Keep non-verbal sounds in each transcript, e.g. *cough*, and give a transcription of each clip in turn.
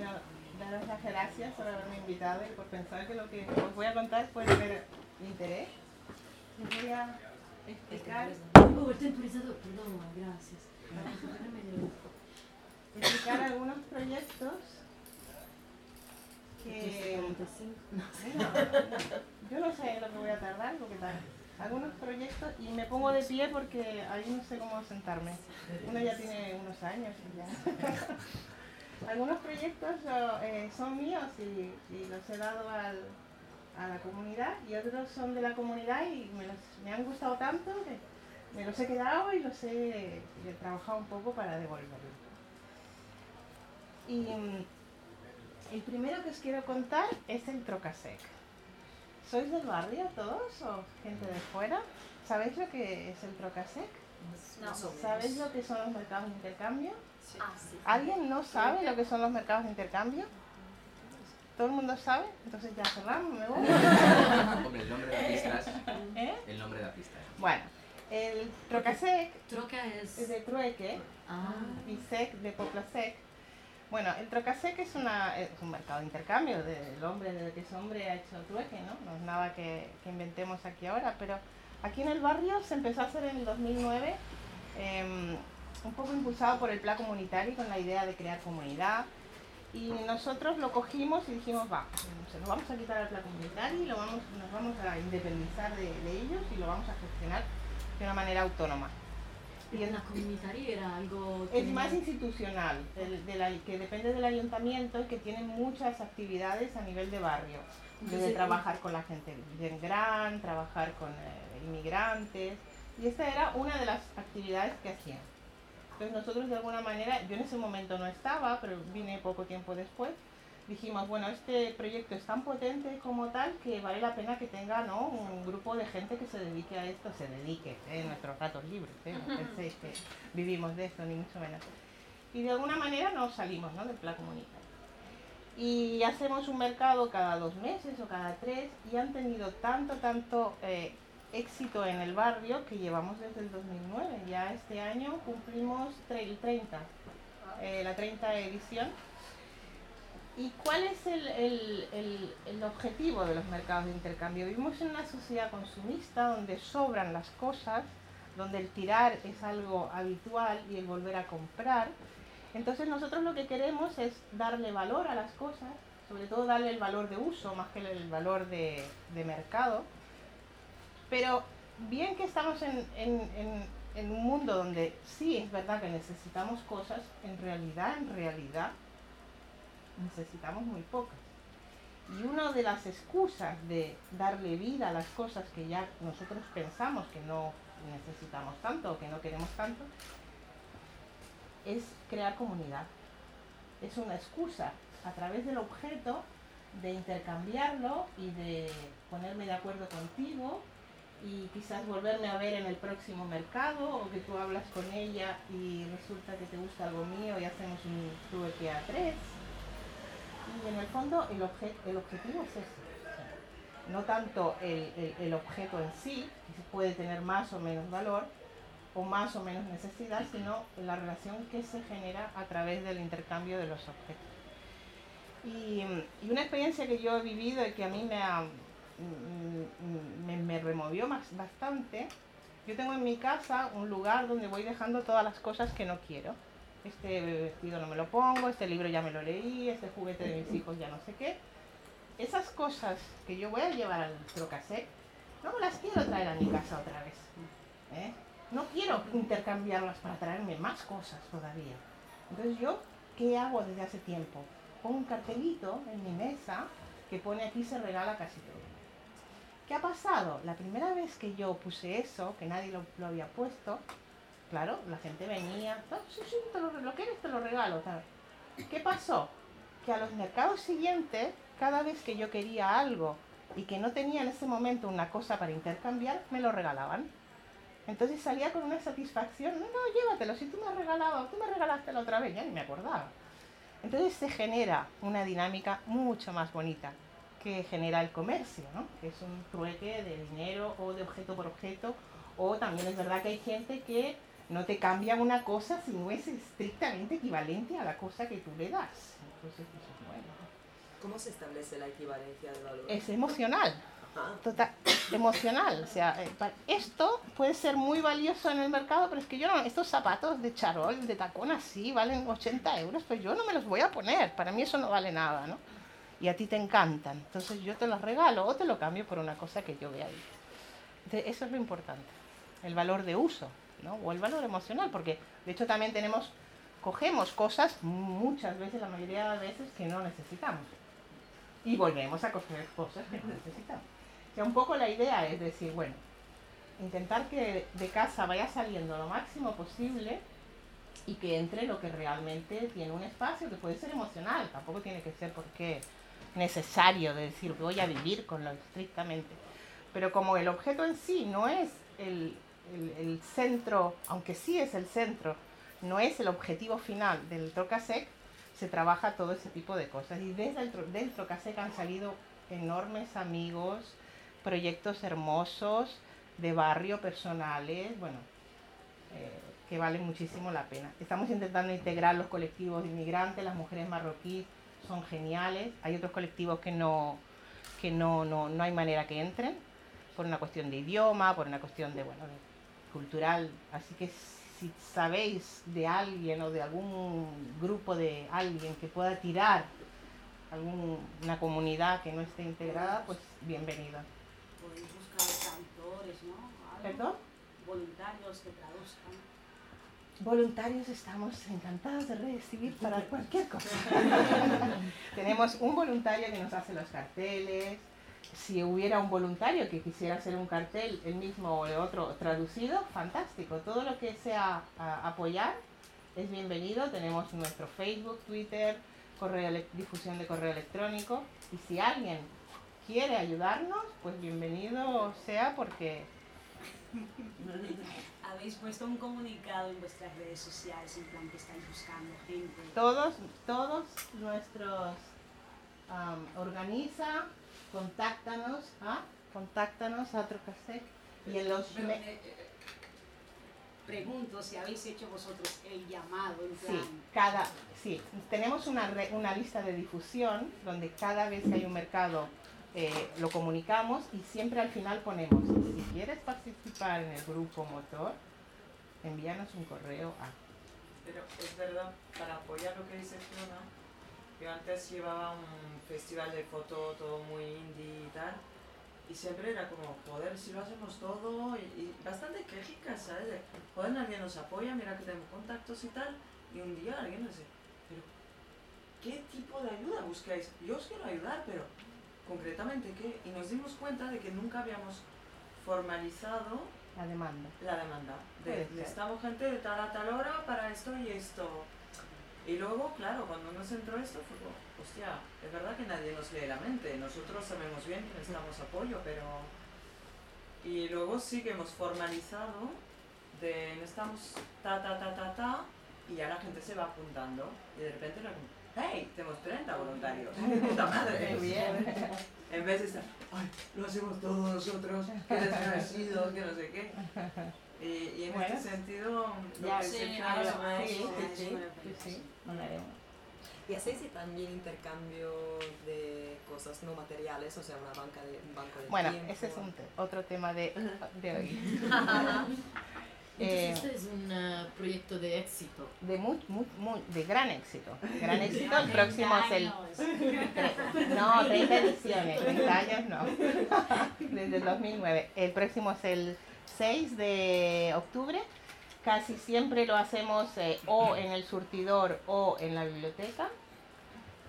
Bueno, daros las gracias por haberme invitado y por pensar que lo que os voy a contar puede tener interés. Les voy a explicar, Oh, el temporizador, perdón, gracias. explicar algunos proyectos que... Yo no sé lo que voy a tardar, porque tal. Algunos proyectos, y me pongo de pie porque ahí no sé cómo sentarme. Uno ya tiene unos años y ya. Algunos proyectos eh, son míos y, y los he dado al, a la comunidad y otros son de la comunidad y me, los, me han gustado tanto que me los he quedado y los he, y he trabajado un poco para devolverlos. Y mm, el primero que os quiero contar es el Trocasec. ¿Sois del barrio todos o gente de fuera? ¿Sabéis lo que es el Trocasec? No. ¿Sabéis lo que son los mercados de intercambio? Ah, sí. ¿Alguien no sabe lo que son los mercados de intercambio? ¿Todo el mundo sabe? Entonces ya cerramos, me voy. Hombre, el nombre da pistas. ¿Eh? El nombre da pistas. Bueno, el Trocasec Troca es. es de trueque Ah, y sec de Poplasec. Bueno, el Trocasec es, una, es un mercado de intercambio del hombre, desde que ese hombre ha hecho trueque, ¿no? No es nada que, que inventemos aquí ahora, pero aquí en el barrio se empezó a hacer en el 2009, em, un poco impulsado por el plan comunitario y con la idea de crear comunidad. Y nosotros lo cogimos y dijimos, va, se nos vamos a quitar al plan comunitario y lo vamos, nos vamos a independizar de, de ellos y lo vamos a gestionar de una manera autónoma. y en la comunitaria era algo. Es más institucional, de la- que depende del ayuntamiento y que tiene muchas actividades a nivel de barrio. Desde Entonces, trabajar con la gente bien gran, trabajar con eh, inmigrantes. Y esta era una de las actividades que hacían. Entonces nosotros de alguna manera, yo en ese momento no estaba, pero vine poco tiempo después, dijimos, bueno, este proyecto es tan potente como tal que vale la pena que tenga ¿no? un grupo de gente que se dedique a esto, se dedique ¿eh? en nuestros ratos libres, ¿eh? no penséis que vivimos de esto, ni mucho menos. Y de alguna manera nos salimos ¿no? del plan comunitario. Y hacemos un mercado cada dos meses o cada tres y han tenido tanto, tanto eh, éxito en el barrio que llevamos desde el 2009. Ya este año cumplimos el 30, eh, la 30 edición. ¿Y cuál es el, el- el- el objetivo de los mercados de intercambio? Vivimos en una sociedad consumista donde sobran las cosas, donde el tirar es algo habitual y el volver a comprar. Entonces nosotros lo que queremos es darle valor a las cosas, sobre todo darle el valor de uso más que el valor de, de mercado. Pero bien que estamos en, en- en- en un mundo donde sí es verdad que necesitamos cosas, en realidad, en realidad, necesitamos muy pocas. Y una de las excusas de darle vida a las cosas que ya nosotros pensamos que no necesitamos tanto o que no queremos tanto, es crear comunidad. Es una excusa a través del objeto de intercambiarlo y de ponerme de acuerdo contigo y quizás volverme a ver en el próximo mercado o que tú hablas con ella y resulta que te gusta algo mío y hacemos un trueque a tres. Y en el fondo el, obje- el objetivo es ese. no tanto el, el- objeto en sí, que puede tener más o menos valor o más o menos necesidad, sino la relación que se genera a través del intercambio de los objetos. Y, y una experiencia que yo he vivido y que a mí me, ha- me, me removió más, bastante, yo tengo en mi casa un lugar donde voy dejando todas las cosas que no quiero. Este vestido no me lo pongo, este libro ya me lo leí, este juguete de mis hijos ya no sé qué. Esas cosas que yo voy a llevar al trocasec, no me las quiero traer a mi casa otra vez. ¿eh? No quiero intercambiarlas para traerme más cosas todavía. Entonces yo, ¿qué hago desde hace tiempo? Pongo un cartelito en mi mesa que pone aquí se regala casi todo. ¿Qué ha pasado? La primera vez que yo puse eso, que nadie lo, lo había puesto, claro, la gente venía, "Ah, sí, sí, te lo, lo quieres, te lo regalo. tal. ¿Qué pasó? Que a los mercados siguientes, cada vez que yo quería algo y que no tenía en ese momento una cosa para intercambiar, me lo regalaban. Entonces salía con una satisfacción, no, no, llévatelo, si tú me has regalado, tú me regalaste la otra vez, ya ni me acordaba. Entonces se genera una dinámica mucho más bonita que genera el comercio, ¿no? que es un trueque de dinero o de objeto por objeto, o también es verdad que hay gente que no te cambian una cosa si no es estrictamente equivalente a la cosa que tú le das. Entonces, eso es bueno. ¿Cómo se establece la equivalencia de valor? Es emocional. Ajá. Total, emocional. O sea, eh, esto puede ser muy valioso en el mercado, pero es que yo no, estos zapatos de charol, de tacón así, valen 80 euros, pues yo no me los voy a poner. Para mí eso no vale nada, ¿no? Y a ti te encantan. Entonces yo te los regalo o te lo cambio por una cosa que yo vea ahí. Entonces, eso es lo importante. El valor de uso, ¿no? O el valor emocional, porque de hecho también tenemos, cogemos cosas muchas veces, la mayoría de veces, que no necesitamos. Y volvemos a coger cosas que no necesitamos. O un poco la idea es decir, bueno, intentar que de casa vaya saliendo lo máximo posible y que entre lo que realmente tiene un espacio, que puede ser emocional, tampoco tiene que ser porque necesario de decir voy a vivir con lo estrictamente. Pero como el objeto en sí no es el, el- el centro, aunque sí es el centro, no es el objetivo final del Trocasec, se trabaja todo ese tipo de cosas. Y desde el, del Trocasec han salido enormes amigos, proyectos hermosos de barrio personales, bueno, eh, que valen muchísimo la pena. Estamos intentando integrar los colectivos de inmigrantes, las mujeres marroquíes son geniales, hay otros colectivos que no, que no, no, no hay manera que entren, por una cuestión de idioma, por una cuestión de, bueno, de- cultural, así que si sabéis de alguien o de algún grupo de alguien que pueda tirar alguna comunidad que no esté integrada, pues bienvenido. Podéis buscar traductores, ¿no? Algo. ¿Perdón? Voluntarios que traduzcan. Voluntarios estamos encantados de recibir para cualquier cosa. *laughs* Tenemos un voluntario que nos hace los carteles. Si hubiera un voluntario que quisiera hacer un cartel, el mismo o el otro traducido, fantástico. Todo lo que sea apoyar es bienvenido. Tenemos nuestro Facebook, Twitter, correo difusión de correo electrónico. Y si alguien quiere ayudarnos, pues bienvenido sea porque *laughs* Habéis puesto un comunicado en vuestras redes sociales en plan que estáis buscando gente. todos, todos nuestros am, organiza, contáctanos a contáctanos a Trocasec y en los Pero, eh, eh, pregunto si habéis hecho vosotros el llamado en sí, plan. cada sí, tenemos una re- una lista de difusión donde cada vez que hay un mercado eh, lo comunicamos y siempre al final ponemos si quieres participar en el grupo motor envíanos un correo a Pero es verdad, para apoyar lo que dice Fiona, yo antes llevaba un festival de foto todo muy indie y tal, y siempre era como, joder, si lo hacemos todo, y, y bastante quejica, ¿sabes? De, joder, nadie nos apoya, mira que tenemos contactos y tal, y un día alguien nos dice, pero, ¿qué tipo de ayuda buscáis? Yo os quiero ayudar, pero, concretamente, ¿qué? Y nos dimos cuenta de que nunca habíamos formalizado la demanda la demanda. De, necesitamos gente de tal a tal hora para esto y esto. Y luego, claro, cuando nos entró esto, fue como, hostia, es verdad que nadie nos lee la mente. Nosotros sabemos bien que necesitamos apoyo, pero. Y luego sí que hemos formalizado de necesitamos ta, ta, ta, ta, ta, y ya la gente se va apuntando. Y de repente hey, tenemos 30 voluntarios. *laughs* ¡Puta madre! Muy bien. En vez de estar, ay, lo hacemos todos nosotros, que desagradecidos, que no sé qué. Y, y en Bueno. este sentido, lo Ya sí, sí, sí, sí. ¿Y hacéis también intercambio de cosas no materiales? O sea, una banca de, un banco de Bueno, tiempo. ese es un te- otro tema de, de hoy. *laughs* *laughs* Entonces Eh, este es un eh, proyecto de éxito. de, muy, muy, muy- de gran éxito. Gran *laughs* éxito. El próximo es el... 30 años. No, 30 ediciones, 30 años no. Desde el 2009. El próximo es el 6 de octubre. Casi siempre lo hacemos eh, o en el surtidor o en la biblioteca.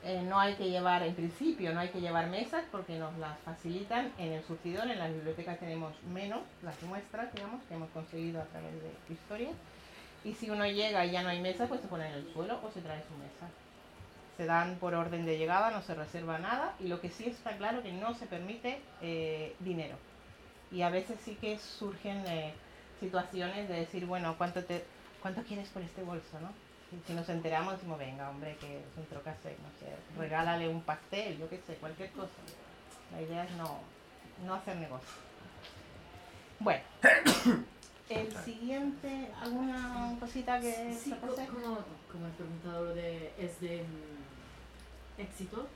Eh, no hay que llevar, en principio, no hay que llevar mesas porque nos las facilitan en el surtidor. En la biblioteca tenemos menos, las muestras, digamos, que hemos conseguido a través de historias. Y si uno llega y ya no hay mesas, pues se pone en el suelo o se trae su mesa. Se dan por orden de llegada, no se reserva nada. Y lo que sí está claro que no se permite eh, dinero. Y a veces sí que surgen eh, situaciones de decir, bueno, ¿cuánto, te, ¿cuánto quieres por este bolso? ¿no? Si nos enteramos, decimos, venga, hombre, que es un trocasec, no sé, regálale un pastel, yo qué sé, cualquier cosa. La idea es no, no hacer negocio. Bueno, *coughs* el siguiente, ¿alguna cosita que Sí, se pase? como, como he preguntado lo de, es de mm, éxito.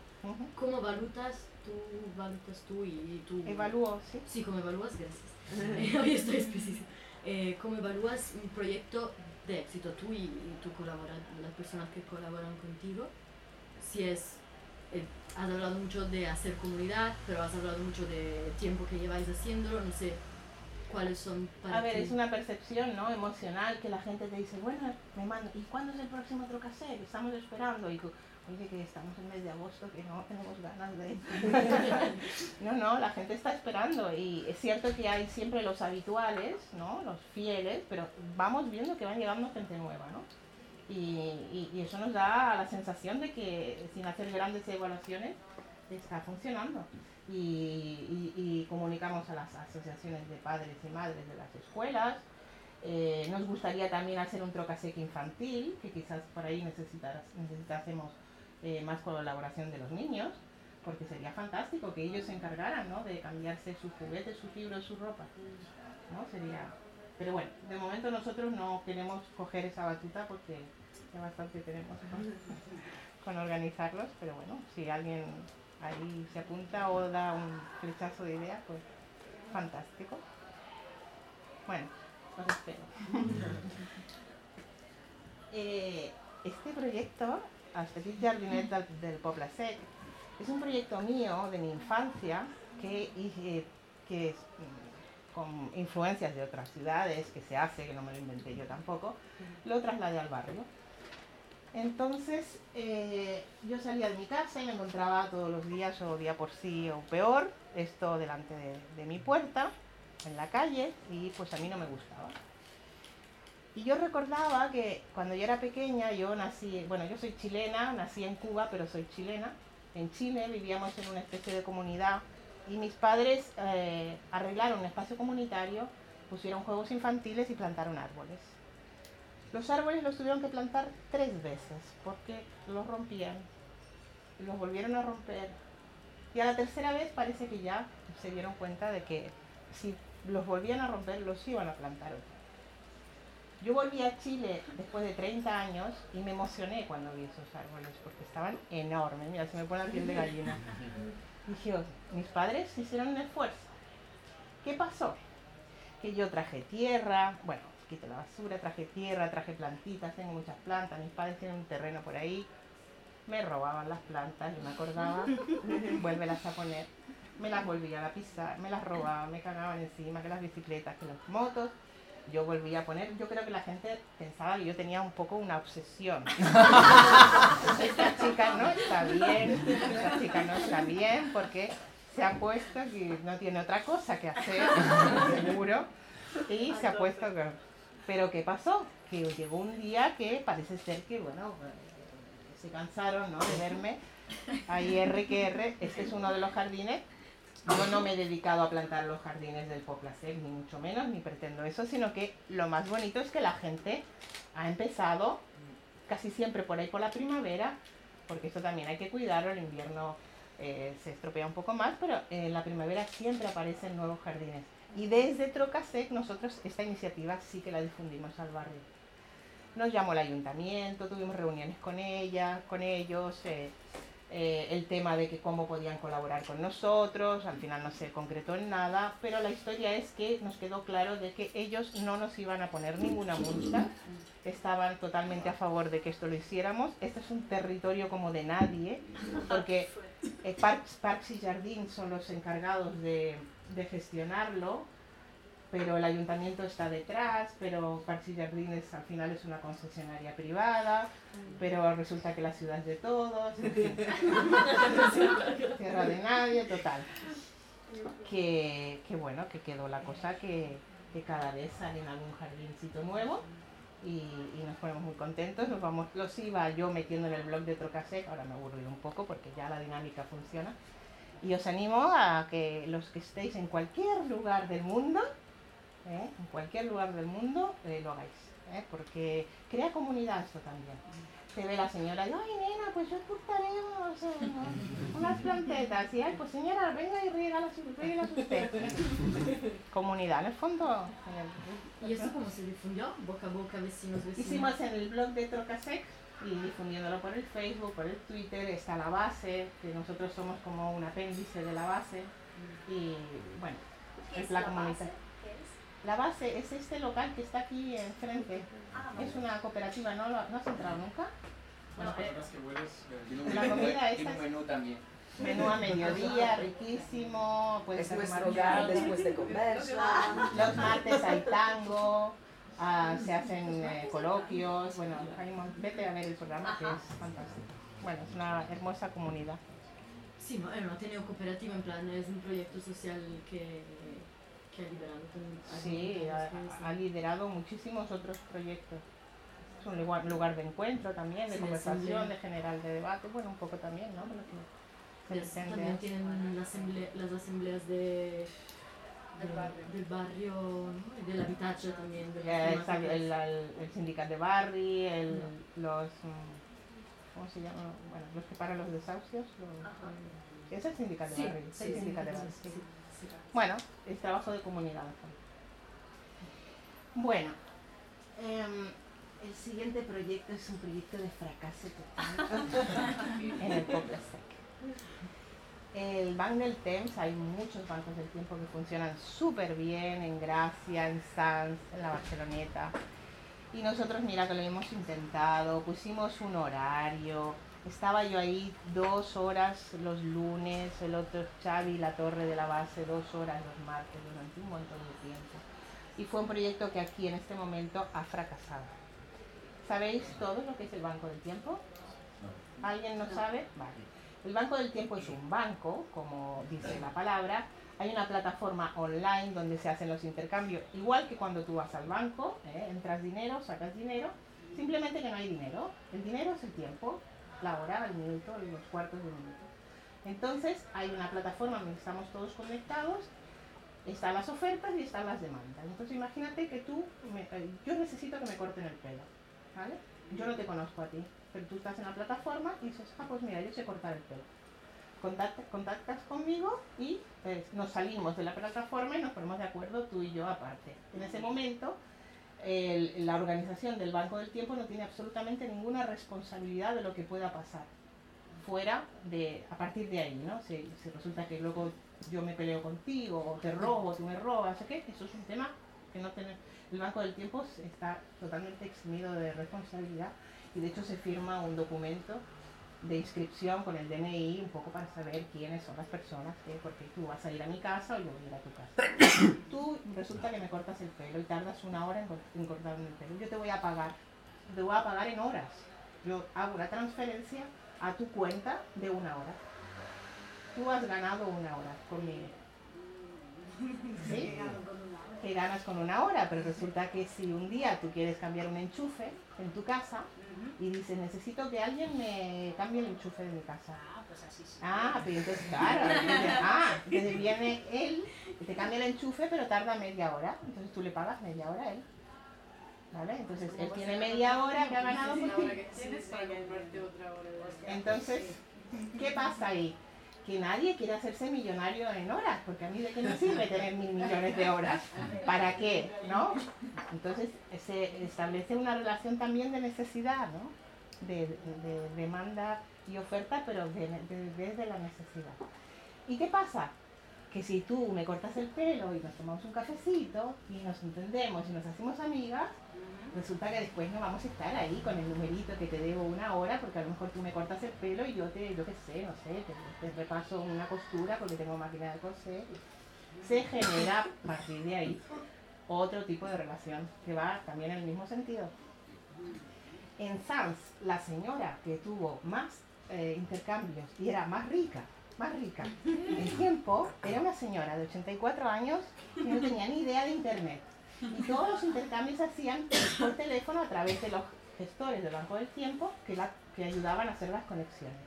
¿cómo valutas tú, valutas tú y, y tú? Evalúo, sí. Sí, ¿cómo evalúas? Gracias. *laughs* *laughs* Hoy estoy específica. Eh, ¿Cómo evalúas un proyecto de éxito tú y, y tu las personas que colaboran contigo? Si es, eh, has hablado mucho de hacer comunidad, pero has hablado mucho de tiempo que lleváis haciéndolo, no sé cuáles son para A ver, ti. es una percepción ¿no? emocional que la gente te dice, bueno, me manda, ¿y cuándo es el próximo? Que estamos esperando. Y tú, oye, que estamos en mes de agosto, que no tenemos ganas de... *laughs* no, no, la gente está esperando. Y es cierto que hay siempre los habituales, ¿no? Los fieles, pero vamos viendo que van llegando gente nueva, ¿no? Y, y- eso nos da la sensación de que sin hacer grandes evaluaciones está funcionando. Y, y- comunicamos a las asociaciones de padres y madres de las escuelas. Eh, nos gustaría también hacer un trocaseque infantil, que quizás por ahí necesitásemos eh, más colaboración de los niños, porque sería fantástico que ellos se encargaran ¿no? de cambiarse sus juguetes, sus libros, su ropa. ¿no? Sería... Pero bueno, de momento nosotros no queremos coger esa batuta porque ya bastante tenemos con, *laughs* con organizarlos, pero bueno, si alguien ahí se apunta o da un flechazo de idea, pues fantástico. Bueno, os espero. *laughs* Eh, este proyecto, Els Petits Jardinets del, del Poble Sec, es un proyecto mío de mi infancia que, hice- que es mm, con influencias de otras ciudades que se hace, que no me lo inventé yo tampoco, lo trasladé al barrio. Entonces eh, yo salía de mi casa y me encontraba todos los días, o día por sí o peor, esto delante de, de mi puerta, en la calle, y pues a mí no me gustaba. Y yo recordaba que cuando yo era pequeña, yo nací, bueno, yo soy chilena, nací en Cuba, pero soy chilena. En Chile vivíamos en una especie de comunidad y mis padres eh, arreglaron un espacio comunitario, pusieron juegos infantiles y plantaron árboles. Los árboles los tuvieron que plantar tres veces porque los rompían, los volvieron a romper. Y a la tercera vez parece que ya se dieron cuenta de que si los volvían a romper, los iban a plantar otra. Yo volví a Chile después de 30 años y me emocioné cuando vi esos árboles porque estaban enormes. Mira, se me pone la piel de gallina. Dije, "Oh, mis padres hicieron un esfuerzo. ¿Qué pasó? Que yo traje tierra, bueno, quité la basura, traje tierra, traje plantitas, tengo muchas plantas, mis padres tienen un terreno por ahí, me robaban las plantas, yo me acordaba, *laughs* vuélvelas a poner, me las volvía a pisar, me las robaban, me cagaban encima, que las bicicletas, que las motos, yo volvía a poner, yo creo que la gente pensaba que yo tenía un poco una obsesión. *laughs* Esta chica no está bien, esta chica no está bien porque se ha puesto que no tiene otra cosa que hacer, seguro, y se ha puesto que... Pero ¿qué pasó? Que llegó un día que parece ser que, bueno, eh, se cansaron ¿no? de verme. Ahí R que R, este es uno de los jardines. Yo no me he dedicado a plantar los jardines del Poplacec, ni mucho menos, ni pretendo eso, sino que lo más bonito es que la gente ha empezado casi siempre por ahí por la primavera, porque esto también hay que cuidarlo, el invierno eh, se estropea un poco más, pero en la primavera siempre aparecen nuevos jardines. Y desde Trocasec nosotros esta iniciativa sí que la difundimos al barrio. Nos llamó el ayuntamiento, tuvimos reuniones con ella, con ellos, eh, eh, el tema de que cómo podían colaborar con nosotros, al final no se concretó en nada, pero la historia es que nos quedó claro de que ellos no nos iban a poner ninguna multa, estaban totalmente a favor de que esto lo hiciéramos. Este es un territorio como de nadie, porque eh, Parks, Parks y Jardín son los encargados de, de gestionarlo, pero el ayuntamiento está detrás, pero Parks y Jardines al final es una concesionaria privada, pero resulta que la ciudad es de todos, en fin. *laughs* tierra de nadie, total. Que, que bueno, que quedó la cosa que, que cada vez salen algún jardincito nuevo y, y nos ponemos muy contentos, nos vamos, los iba yo metiendo en el blog de Trocasec, ahora me aburrido un poco porque ya la dinámica funciona. Y os animo a que los que estéis en cualquier lugar del mundo, ¿eh? en cualquier lugar del mundo, eh, lo hagáis, ¿eh? porque crea comunidad esto también. te ve la señora y, ay nena, pues yo cortaremos eh, unas plantetas. Y, ay, pues señora, venga y ríegalas usted. *laughs* Comunidad, en el fondo. en el- ¿Y eso cómo se difundió? Boca a boca, vecinos, vecinos. Hicimos en el blog de Trocasec y difundiéndolo por el Facebook, por el Twitter, está la base, que nosotros somos como un apéndice de la base. Y bueno, ¿Qué es es la la comunidad. base? ¿Qué es? La base es este local que está aquí enfrente. Ah, vale. Es una cooperativa, ¿no, lo- no has entrado nunca? Bueno, No, pues, eh, Las que hueles, eh, La menú, comida un menú también. menú a mediodía, riquísimo, puedes Es nuestro hogar después de comer. Los martes hay tango, ah, se hacen eh, coloquios, bueno, hay vete a ver el programa que es fantástico. Bueno, es una hermosa comunidad. Sí, ma è un Ateneo cooperativo, en plan, es un proyecto social que, que ha liberado con Sí, ha, ha liderado muchísimos otros proyectos. Es un lugar, lugar de encuentro también, de Sí, conversación, sí. de general de debate, bueno, un poco también, ¿no? También tienen la asamble- las asambleas de, Del de- barrio. del barrio ¿no? y del habitatge también. De el, el, el sindicato de Barri, el, los. mm, ¿Cómo se llama? Bueno, los que paran los desahucios. los- es el sindicato de Sí, Barri. es sí, el sí, sindicato de sí, Barri. Bueno, es trabajo de comunidad. Bueno, em, el siguiente proyecto es un proyecto de fracaso total *laughs* en el Poble. El Banco del Temps, hay muchos bancos del tiempo que funcionan súper bien en Gracia, en Sanz, en la Barceloneta. Y nosotros, mira, que lo hemos intentado, pusimos un horario, estaba yo ahí dos horas los lunes, el otro Xavi, la torre de la base, dos horas los martes, durante un montón de tiempo. Y fue un proyecto que aquí en este momento ha fracasado. ¿Sabéis todo lo que es el Banco del Tiempo? ¿Alguien no sabe? Vale. El Banco del Tiempo es un banco, como dice la palabra. Hay una plataforma online donde se hacen los intercambios, igual que cuando tú vas al banco, ¿eh? entras dinero, sacas dinero, simplemente que no hay dinero. El dinero es el tiempo, la hora, el minuto, los cuartos de minuto. Entonces hay una plataforma donde estamos todos conectados, están las ofertas y están las demandas. Entonces imagínate que tú, me- eh, yo necesito que me corten el pelo, ¿vale? Yo no te conozco a ti, pero tú estás en la plataforma y dices, ah, pues mira, yo sé cortar el pelo. Contacta- contactas conmigo y pues, nos salimos de la plataforma y nos ponemos de acuerdo tú y yo aparte. En ese momento, el- la organización del Banco del Tiempo no tiene absolutamente ninguna responsabilidad de lo que pueda pasar fuera de, a partir de ahí, ¿no? Si, resulta que luego yo me peleo contigo, o te robo, tú me robas, ¿o qué? Eso es un tema que no tiene, el Banco del Tiempo está totalmente eximido de responsabilidad y de hecho se firma un documento de inscripción con el DNI un poco para saber quiénes son las personas que, porque tú vas a ir a mi casa o yo voy a ir a tu casa. *coughs* Tú resulta que me cortas el pelo y tardas una hora en, cor- en cortarme el pelo. Yo te voy a pagar, te voy a pagar en horas. Yo hago una transferencia a tu cuenta de una hora. Tú has ganado una hora conmigo. Ganas con una hora, pero resulta que si un día tú quieres cambiar un enchufe en tu casa y dices necesito que alguien me cambie el enchufe de mi casa. Ah, pues así sí. Ah, pero entonces claro, entonces, ah, entonces viene él y te cambia el enchufe pero tarda media hora, entonces tú le pagas media hora a él. ¿Vale? Entonces él tiene media hora que ha ganado Entonces, ¿qué pasa ahí? Que nadie quiere hacerse millonario en horas, porque a mí de qué me sirve tener mil millones de horas. ¿Para qué? ¿No? Entonces se establece una relación también de necesidad, ¿no? De, de demanda y oferta, pero de- de- desde la necesidad. ¿Y qué pasa? Que si tú me cortas el pelo y nos tomamos un cafecito y nos entendemos y nos hacemos amigas, resulta que después no vamos a estar ahí con el numerito que te debo una hora porque a lo mejor tú me cortas el pelo y yo te, yo qué sé, no sé, te, te repaso una costura porque tengo máquina de coser. Se genera a partir de ahí otro tipo de relación que va también en el mismo sentido. En Sanz, la señora que tuvo más eh, intercambios y era más rica, más rica, en tiempo, era una señora de 84 años que no tenía ni idea de internet. Y todos los intercambios se hacían por teléfono a través de los gestores del Banco del Tiempo que, la, que ayudaban a hacer las conexiones.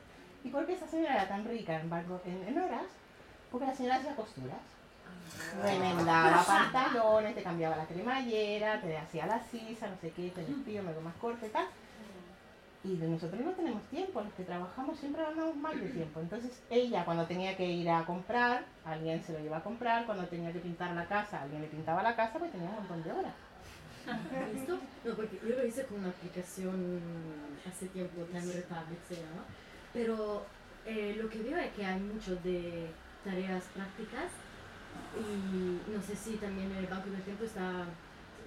¿Y por qué esa señora era tan rica en, banco- en, horas? Porque la señora hacía costuras. Remendaba pantalones, te cambiaba la cremallera, te hacía la sisa, no sé qué, te vestido, me lo más corto y tal. Y nosotros no tenemos tiempo, los que trabajamos siempre ganamos mal de tiempo. Entonces ella cuando tenía que ir a comprar, alguien se lo lleva a comprar, cuando tenía que pintar la casa, alguien le pintaba la casa, pues tenía un montón de horas. *laughs* ¿Listo? No, porque yo lo hice con una aplicación hace tiempo, Time Republic se llama, pero eh, lo que veo es que hay mucho de tareas prácticas y no sé si también el Banco del Tiempo está,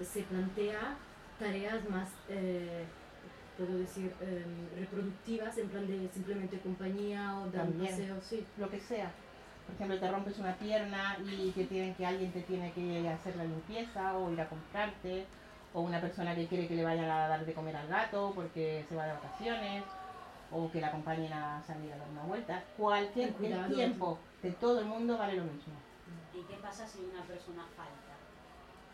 se plantea tareas más, eh, puedo decir, em, reproductivas, en plan de simplemente compañía o dar un paseo, sí. lo que sea. Por ejemplo, te rompes una pierna y que tienen que alguien te tiene que hacer la limpieza o ir a comprarte, o una persona que quiere que le vayan a dar de comer al gato porque se va de vacaciones, o que la acompañen a salir a dar una vuelta. Cualquier Ten cuidado. el tiempo de todo el mundo vale lo mismo. ¿Y qué pasa si una persona falta?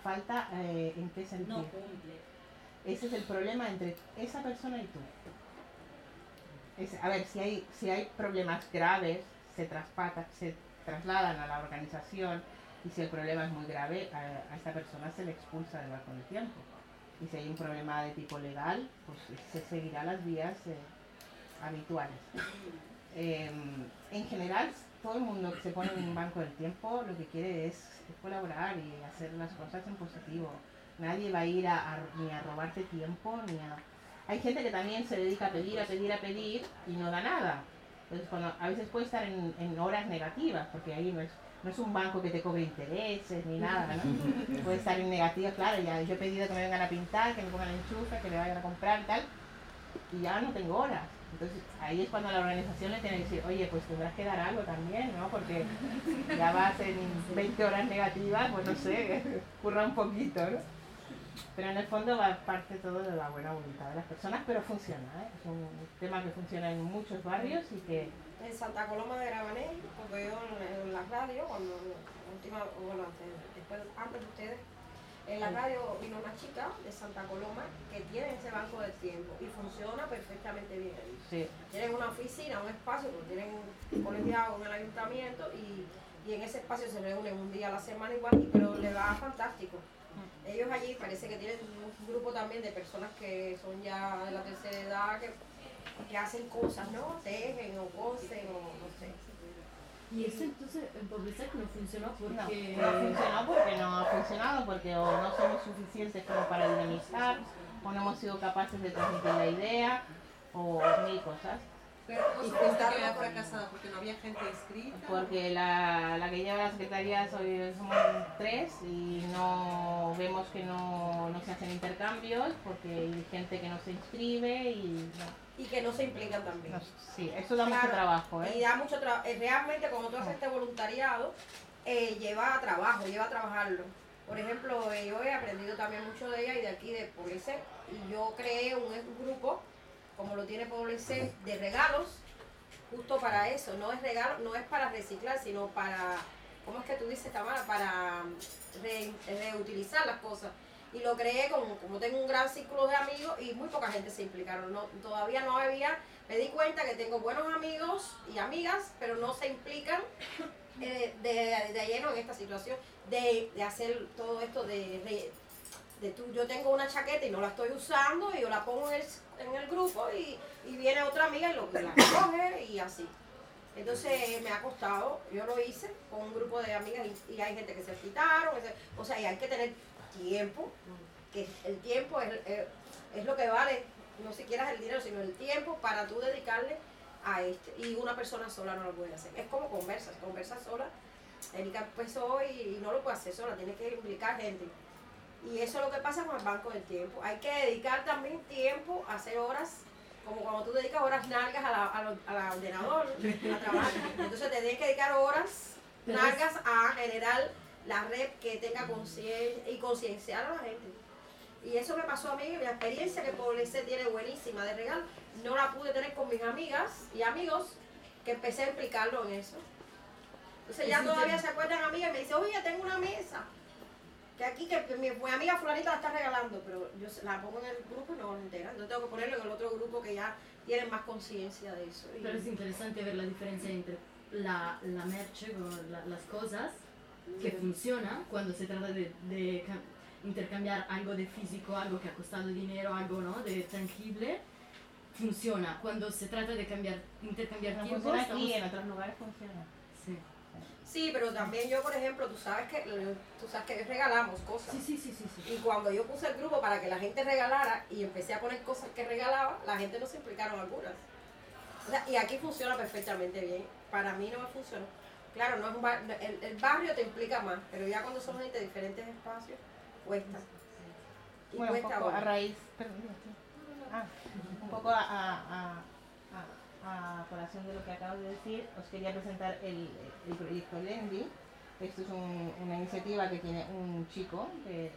Falta eh, en qué sentido. No cumple. Ese es el problema entre esa persona y tú. Es- a ver, si hay, si hay problemas graves, se, se trasladan a la organización y si el problema es muy grave, a, esta persona se le expulsa del banco del tiempo. Y si hay un problema de tipo legal, pues se seguirá las vías eh, habituales. Eh, en general, todo el mundo que se pone en un banco del tiempo lo que quiere es colaborar y hacer las cosas en positivo. Nadie va a ir a, a- ni a robarte tiempo, ni a... Hay gente que también se dedica a pedir, a pedir, a pedir y no da nada. Entonces, cuando, a veces puede estar en, en horas negativas, porque ahí no es, no es un banco que te cobre intereses ni nada, ¿no? *laughs* puede estar en negativa, claro, ya yo he pedido que me vengan a pintar, que me pongan enchufe, que me vayan a comprar y tal, y ya no tengo horas. Entonces ahí es cuando la organización le tiene que decir, oye, pues tendrás que dar algo también, ¿no? Porque ya vas en 20 horas negativas, pues no sé, *laughs* curra un poquito, ¿no? Pero en el fondo va parte todo de la buena voluntad de las personas, pero funciona, ¿eh? Es un tema que funciona en muchos barrios y que En Santa Coloma de Grabanel, porque yo en, en la radio, cuando última, bueno, antes, después, antes de ustedes, en la radio vino una chica de Santa Coloma que tiene ese banco del tiempo y funciona perfectamente bien. sí, Tienen una oficina, un espacio, porque tienen colegiado con el ayuntamiento y, y en ese espacio se reúnen un día a la semana igual, pero le va fantástico. Ellos allí parece que tienen un grupo también de personas que son ya de la tercera edad, que, que hacen cosas, ¿no? Tejen o cosen o no sé. Y eso entonces en Poblesec no funcionó no, porque... no funcionó porque no ha funcionado, porque o no somos suficientes como para dinamizar, o no hemos sido capaces de transmitir la idea, o mil cosas. Pero ¿cómo se pensaba que había fracasado? Porque no había gente inscrita. Porque la, la que lleva la secretaría soy, somos tres y no vemos que no, no se hacen intercambios porque hay gente que no se inscribe y no, Y que no se implican también. no, sí, eso da mucho trabajo, Y ¿eh? da mucho trabajo. Realmente, cuando tú haces este voluntariado, eh, lleva trabajo, lleva a trabajarlo. Por ejemplo, eh, yo he aprendido también mucho de ella y de aquí de Poblecet. Y yo creé un, un grupo, como lo tiene Poblecet, de regalos, justo para eso. No es regalo, no es para reciclar, sino para, ¿cómo es que tú dices, Tamara? Para re- reutilizar las cosas. Y lo creé como, como tengo un gran círculo de amigos y muy poca gente se implicaron. No, todavía no había, me di cuenta que tengo buenos amigos y amigas, pero no se implican eh, de, de lleno en esta situación de, de hacer todo esto de, de, de tú, yo tengo una chaqueta y no la estoy usando y yo la pongo en el, en el grupo y, y viene otra amiga y lo, la coge y así. Entonces me ha costado, yo lo hice con un grupo de amigas y, y hay gente que se quitaron, que o sea, y hay que tener tiempo, que el tiempo es, es, es lo que vale, no siquiera el dinero, sino el tiempo para tú dedicarle a este. Y una persona sola no lo puede hacer. Es como conversas, conversas sola. Erika empezó y, y no lo puede hacer sola, tiene que implicar gente. Y eso es lo que pasa con el banco del tiempo. Hay que dedicar también tiempo a hacer horas, como cuando tú dedicas horas largas a la, a lo- a la ordenador, a trabajar. Entonces te tienes que dedicar horas largas a generar la red que tenga conciencia y concienciar a la gente. Y eso me pasó a mí, mi experiencia que Poblecet tiene buenísima de regalo, no la pude tener con mis amigas y amigos que empecé a implicarlo en eso. Entonces ya todavía se acuerdan amigas y me dice, oye, tengo una mesa. Que aquí que mi, mi amiga fulanita la está regalando, pero yo la pongo en el grupo y no lo entera. Entonces tengo que ponerlo en el otro grupo que ya tienen más conciencia de eso. Y- Pero es interesante ver la diferencia entre la, la merche, o la- las cosas, que funciona cuando se trata de, de ca- intercambiar algo de físico, algo que ha costado dinero, algo ¿no? de tangible, funciona cuando se trata de cambiar, intercambiar No tiempo. funciona aquí, estamos- en otros lugares funciona. Sí. Sí, pero también yo, por ejemplo, tú sabes que tú sabes que regalamos cosas. Sí, sí, sí, sí, sí. Y cuando yo puse el grupo para que la gente regalara y empecé a poner cosas que regalaba, la gente no se implicaron algunas. O sea, y aquí funciona perfectamente bien. Para mí no me funcionó. Claro, no es un bar- el, el barrio te implica más, pero ya cuando son gente de diferentes espacios, cuesta. Y Bueno, un cuesta poco a raíz, perdón. Ah, un poco a, a, a, a- a colación de lo que acabas de decir, os quería presentar el, el proyecto Lendi. Esto es un- una iniciativa que tiene un chico, que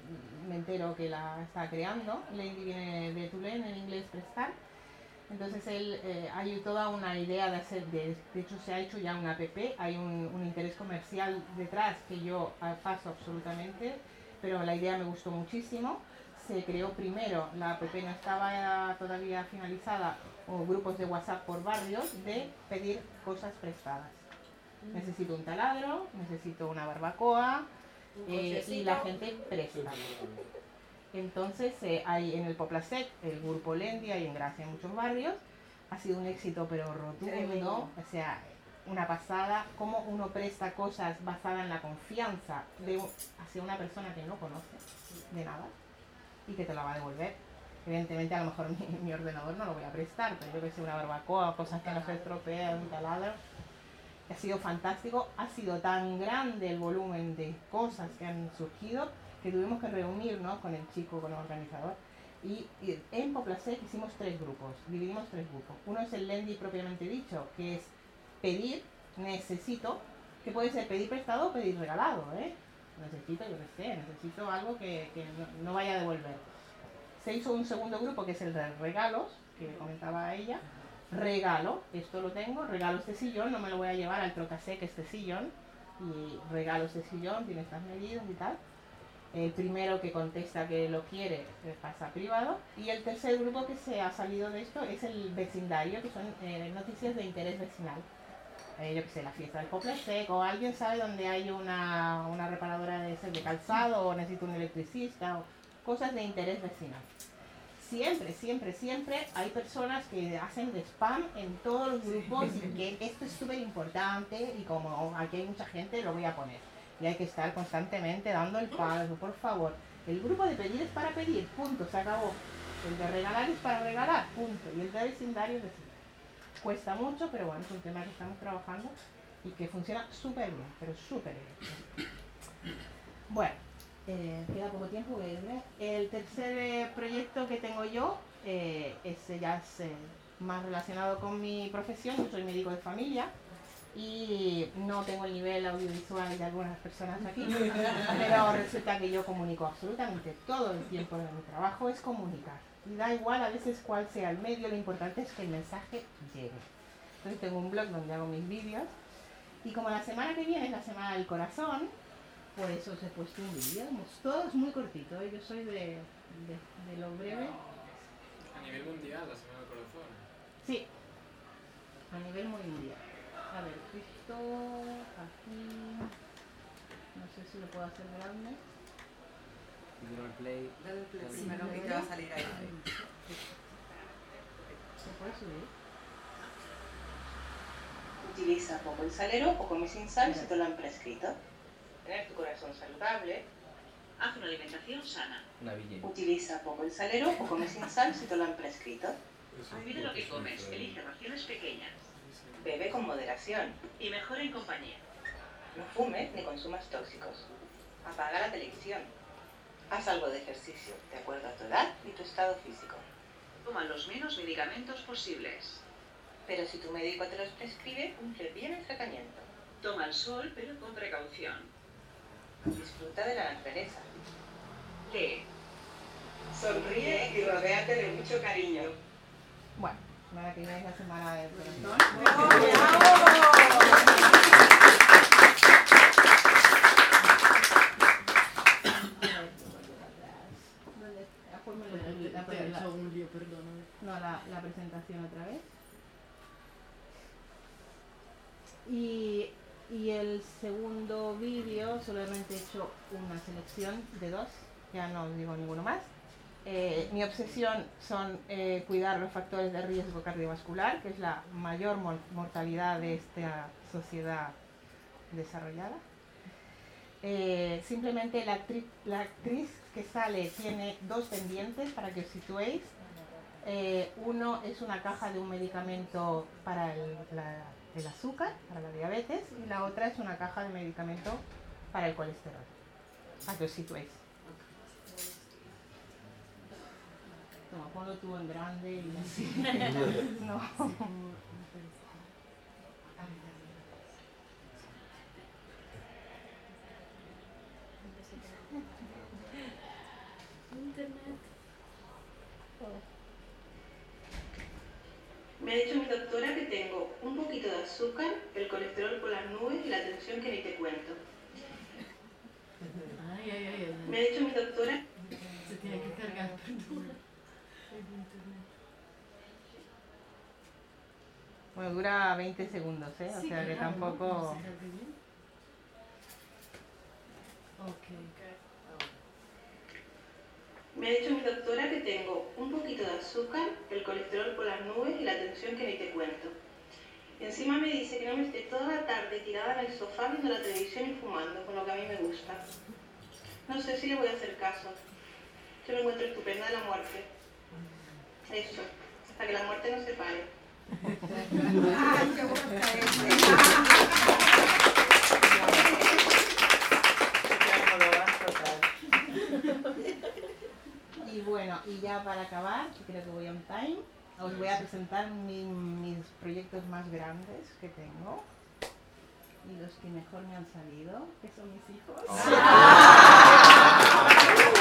me entero que la está creando. Lendi viene de Tulén, en inglés prestar. Entonces él eh, hay toda una idea de hacer, de, de hecho se ha hecho ya una app, hay un, un interés comercial detrás que yo ah, paso absolutamente, pero la idea me gustó muchísimo. Se creó primero, la app no estaba todavía finalizada, o grupos de WhatsApp por barrios de pedir cosas prestadas. Necesito un taladro, necesito una barbacoa Un eh, y la gente presta. Entonces eh, hay en el Poplasec el grupo Lendi, hay en Gracia en muchos barrios. Ha sido un éxito pero rotundo, o sea, una pasada, cómo uno presta cosas basadas en la confianza de, hacia una persona que no conoce de nada y que te la va a devolver. Evidentemente a lo mejor *laughs* mi, ordenador no lo voy a prestar, pero yo que sé, una barbacoa, cosas que no se estropean, un taladro. Ha sido fantástico, ha sido tan grande el volumen de cosas que han surgido que tuvimos que reunirnos con el chico, con el organizador. Y, y en Poplasec hicimos tres grupos, dividimos tres grupos. Uno es el Lendi propiamente dicho, que es pedir, necesito, que puede ser pedir prestado o pedir regalado, ¿eh? Necesito, yo qué sé, necesito algo que, que no, no vaya a devolver. Se hizo un segundo grupo que es el de regalos, que comentaba ella. Regalo, esto lo tengo, regalo este sillón, no me lo voy a llevar al trocasec este sillón. Y regalo este sillón, tiene estas medidas y tal. El primero que contesta que lo quiere pasa privado. Y el tercer grupo que se ha salido de esto es el vecindario, que son eh, noticias de interés vecinal. Eh, yo que sé, la fiesta del Pople Seco, alguien sabe dónde hay una, una reparadora de, de calzado, o necesita un electricista, o cosas de interés vecinal. Siempre, siempre, siempre hay personas que hacen de spam en todos los grupos y *laughs* que esto es súper importante y como aquí hay mucha gente lo voy a poner. Y hay que estar constantemente dando el paso, por favor. El grupo de pedir es para pedir, punto, se acabó. El de regalar es para regalar, punto. Y el de vecindario es vecindario. Cuesta mucho, pero bueno, es un tema que estamos trabajando y que funciona súper bien, pero súper bien. Bueno, eh, queda poco tiempo. El tercer eh, proyecto que tengo yo eh, es, ya es eh, más relacionado con mi profesión. Yo soy médico de familia y no tengo el nivel audiovisual de algunas personas aquí, *laughs* pero resulta que yo comunico absolutamente todo el tiempo de mi trabajo es comunicar. Y da igual a veces cuál sea el medio, lo importante es que el mensaje llegue. Entonces tengo un blog donde hago mis vídeos y como la semana que viene es la semana del corazón, pues os he puesto un vídeo, todo es muy cortito, ¿eh? yo soy de, de, de lo breve. A nivel mundial, la Semana del Corazón. Sí, a nivel muy mundial. A ver, esto aquí, no sé si lo puedo hacer grande. Dale al play. Dale al play Sí, primero ¿me y lo te va a salir ahí. ¿Se puede subir? Utiliza poco el salero o come sin sal si te lo han prescrito. Tener tu corazón saludable. Haz una alimentación sana. Una. Utiliza poco el salero o come sin sal si te lo han prescrito. Cuida lo que comes, elige raciones pequeñas. Bebe con moderación y mejora en compañía. No fumes ni consumas tóxicos. Apaga la televisión. Haz algo de ejercicio, de acuerdo a tu edad y tu estado físico. Toma los menos medicamentos posibles. Pero si tu médico te los prescribe, cumple bien el tratamiento. Toma el sol, pero con precaución. Disfruta de la naturaleza. Lee. Sonríe y rodéate de mucho cariño. Bueno, semana que viene es la semana del corazón. ¿Dónde está? Ponme la- la- Te he la- hecho un lío, perdóname. No, la, la presentación otra vez. Y, el segundo vídeo solamente he hecho una selección de dos, ya no digo ninguno más. Eh, mi obsesión son eh, cuidar los factores de riesgo cardiovascular, que es la mayor mortalidad de esta sociedad desarrollada. Eh, simplemente la actriz, la actriz que sale tiene dos pendientes para que os situéis. uno es una caja de un medicamento para el, el azúcar, para la diabetes, y la otra es una caja de medicamento para el colesterol. Para que os situéis. Toma, ponlo tú en grande y *laughs* así. *laughs* no. *laughs* Me ha dicho mi doctora que tengo un poquito de azúcar, el colesterol por las nubes y la tensión que ni te cuento. Ay, ay, ay, Me ha dicho mi doctora. Se tiene que cargar, Bueno, dura 20 segundos, ¿eh? O sea que tampoco... Me ha dicho mi doctora que tengo un poquito de azúcar, el colesterol por las nubes y la tensión que ni te cuento. encima me dice que no me esté toda la tarde tirada en el sofá viendo la televisión y fumando, con lo que a mí me gusta. No sé si le voy a hacer caso. Yo me encuentro estupenda de la muerte. Eso, hasta que la muerte nos separe. *laughs* Ay, qué Y bueno, y ya para acabar, que creo que voy on time, os voy a presentar mis proyectos más grandes que tengo y los que mejor me han salido, que son mis hijos. ¿De *laughs*